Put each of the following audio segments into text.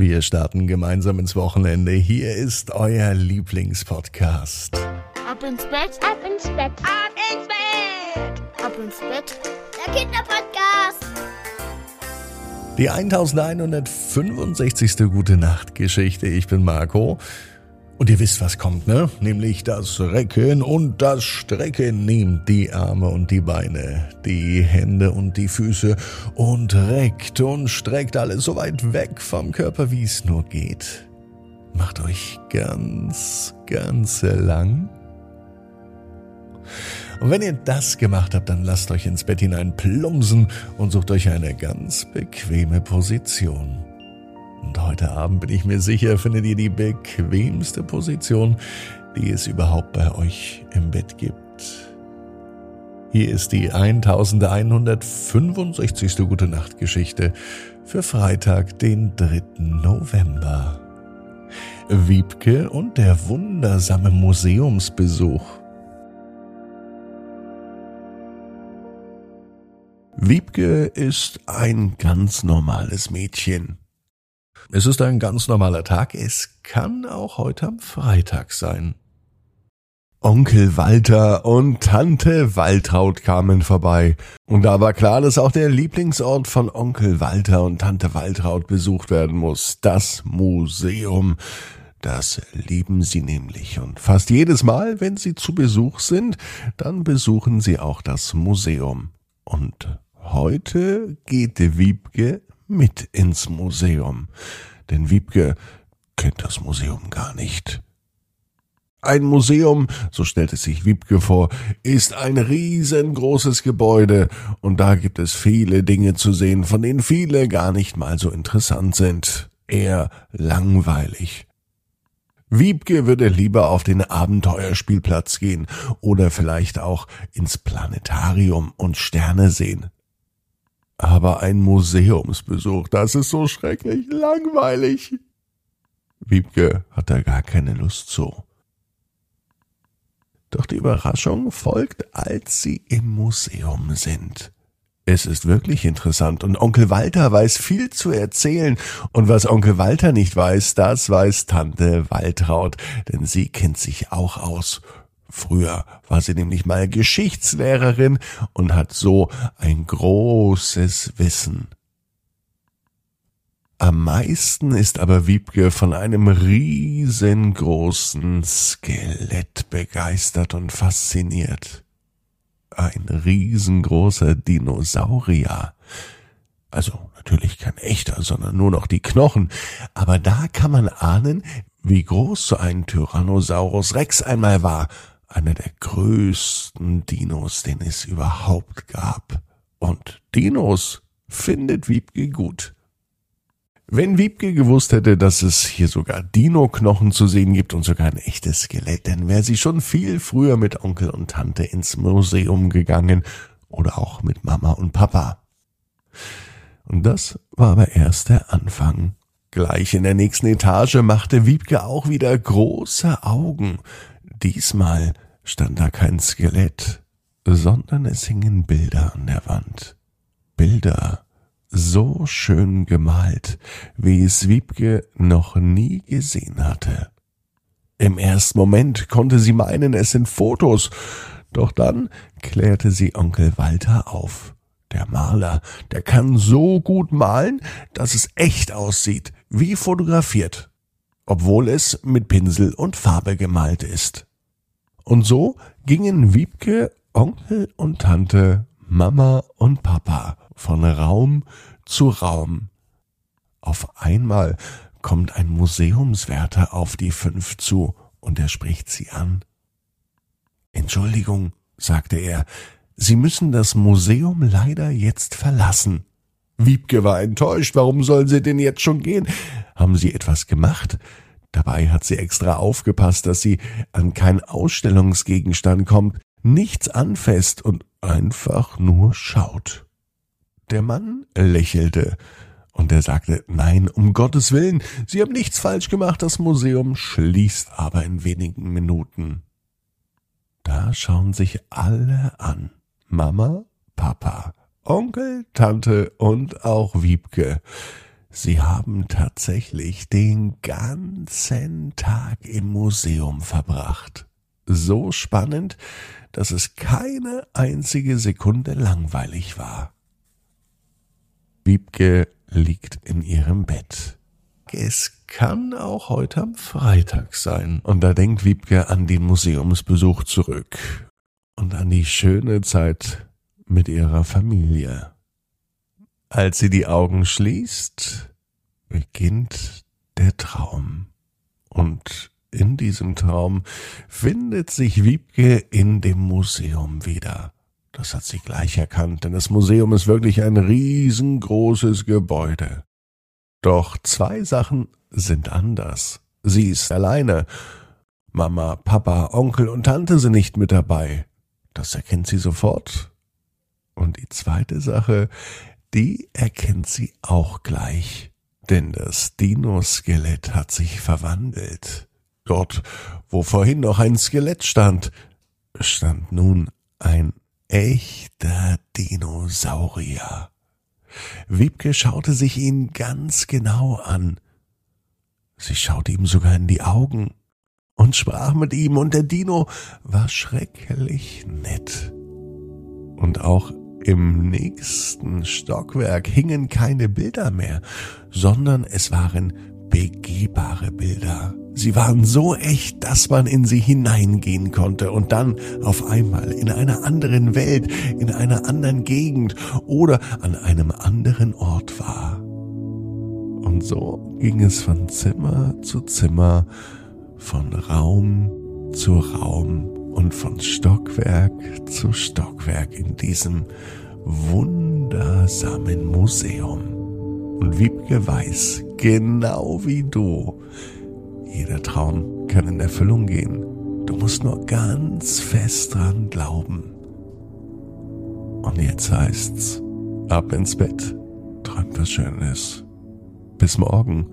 Wir starten gemeinsam ins Wochenende. Hier ist euer Lieblingspodcast. Ab ins Bett, Ab ins Bett, Ab ins Bett. ab ins Bett. Der Kinderpodcast. Die 1165. Gute Nacht Geschichte. Ich bin Marco. Und ihr wisst, was kommt, ne? Nämlich das Recken und das Strecken. Nehmt die Arme und die Beine, die Hände und die Füße und reckt und streckt alles so weit weg vom Körper, wie es nur geht. Macht euch ganz, ganz lang. Und wenn ihr das gemacht habt, dann lasst euch ins Bett hinein plumpsen und sucht euch eine ganz bequeme Position. Und heute Abend bin ich mir sicher, findet ihr die bequemste Position, die es überhaupt bei euch im Bett gibt. Hier ist die 1165. Gute Nacht Geschichte für Freitag, den 3. November. Wiebke und der wundersame Museumsbesuch. Wiebke ist ein ganz normales Mädchen. Es ist ein ganz normaler Tag, es kann auch heute am Freitag sein. Onkel Walter und Tante Waltraud kamen vorbei, und da war klar, dass auch der Lieblingsort von Onkel Walter und Tante Waltraud besucht werden muss, das Museum. Das lieben sie nämlich, und fast jedes Mal, wenn sie zu Besuch sind, dann besuchen sie auch das Museum. Und heute geht Wiebke mit ins Museum, denn Wiebke kennt das Museum gar nicht. Ein Museum, so stellt es sich Wiebke vor, ist ein riesengroßes Gebäude, und da gibt es viele Dinge zu sehen, von denen viele gar nicht mal so interessant sind, eher langweilig. Wiebke würde lieber auf den Abenteuerspielplatz gehen oder vielleicht auch ins Planetarium und Sterne sehen. Aber ein Museumsbesuch, das ist so schrecklich langweilig. Wiebke hat da gar keine Lust zu. Doch die Überraschung folgt, als sie im Museum sind. Es ist wirklich interessant und Onkel Walter weiß viel zu erzählen. Und was Onkel Walter nicht weiß, das weiß Tante Waltraud, denn sie kennt sich auch aus. Früher war sie nämlich mal Geschichtslehrerin und hat so ein großes Wissen. Am meisten ist aber Wiebke von einem riesengroßen Skelett begeistert und fasziniert. Ein riesengroßer Dinosaurier. Also natürlich kein echter, sondern nur noch die Knochen. Aber da kann man ahnen, wie groß so ein Tyrannosaurus Rex einmal war. Einer der größten Dinos, den es überhaupt gab. Und Dinos findet Wiebke gut. Wenn Wiebke gewusst hätte, dass es hier sogar Dino-Knochen zu sehen gibt und sogar ein echtes Skelett, dann wäre sie schon viel früher mit Onkel und Tante ins Museum gegangen oder auch mit Mama und Papa. Und das war aber erst der Anfang. Gleich in der nächsten Etage machte Wiebke auch wieder große Augen. Diesmal stand da kein Skelett, sondern es hingen Bilder an der Wand. Bilder so schön gemalt, wie es Wiebke noch nie gesehen hatte. Im ersten Moment konnte sie meinen, es sind Fotos, doch dann klärte sie Onkel Walter auf. Der Maler, der kann so gut malen, dass es echt aussieht, wie fotografiert, obwohl es mit Pinsel und Farbe gemalt ist. Und so gingen Wiebke, Onkel und Tante, Mama und Papa von Raum zu Raum. Auf einmal kommt ein Museumswärter auf die fünf zu und er spricht sie an. Entschuldigung, sagte er, Sie müssen das Museum leider jetzt verlassen. Wiebke war enttäuscht. Warum sollen Sie denn jetzt schon gehen? Haben Sie etwas gemacht? Dabei hat sie extra aufgepasst, dass sie an kein Ausstellungsgegenstand kommt, nichts anfasst und einfach nur schaut. Der Mann lächelte und er sagte, nein, um Gottes Willen, Sie haben nichts falsch gemacht, das Museum schließt aber in wenigen Minuten. Da schauen sich alle an. Mama, Papa, Onkel, Tante und auch Wiebke. Sie haben tatsächlich den ganzen Tag im Museum verbracht. So spannend, dass es keine einzige Sekunde langweilig war. Wiebke liegt in ihrem Bett. Es kann auch heute am Freitag sein. Und da denkt Wiebke an den Museumsbesuch zurück und an die schöne Zeit mit ihrer Familie. Als sie die Augen schließt, beginnt der Traum. Und in diesem Traum findet sich Wiebke in dem Museum wieder. Das hat sie gleich erkannt, denn das Museum ist wirklich ein riesengroßes Gebäude. Doch zwei Sachen sind anders. Sie ist alleine. Mama, Papa, Onkel und Tante sind nicht mit dabei. Das erkennt sie sofort. Und die zweite Sache, die erkennt sie auch gleich. Denn das Dino-Skelett hat sich verwandelt. Dort, wo vorhin noch ein Skelett stand, stand nun ein echter Dinosaurier. Wiebke schaute sich ihn ganz genau an. Sie schaute ihm sogar in die Augen und sprach mit ihm, und der Dino war schrecklich nett. Und auch im nächsten Stockwerk hingen keine Bilder mehr, sondern es waren begehbare Bilder. Sie waren so echt, dass man in sie hineingehen konnte und dann auf einmal in einer anderen Welt, in einer anderen Gegend oder an einem anderen Ort war. Und so ging es von Zimmer zu Zimmer, von Raum zu Raum und von Stockwerk zu Stockwerk in diesem wundersamen Museum. Und Wiebke weiß, genau wie du, jeder Traum kann in Erfüllung gehen. Du musst nur ganz fest dran glauben. Und jetzt heißt's, ab ins Bett, träumt was Schönes. Bis morgen,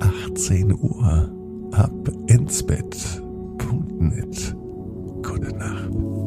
18 Uhr, ab ins Bett.net. Gute Nacht.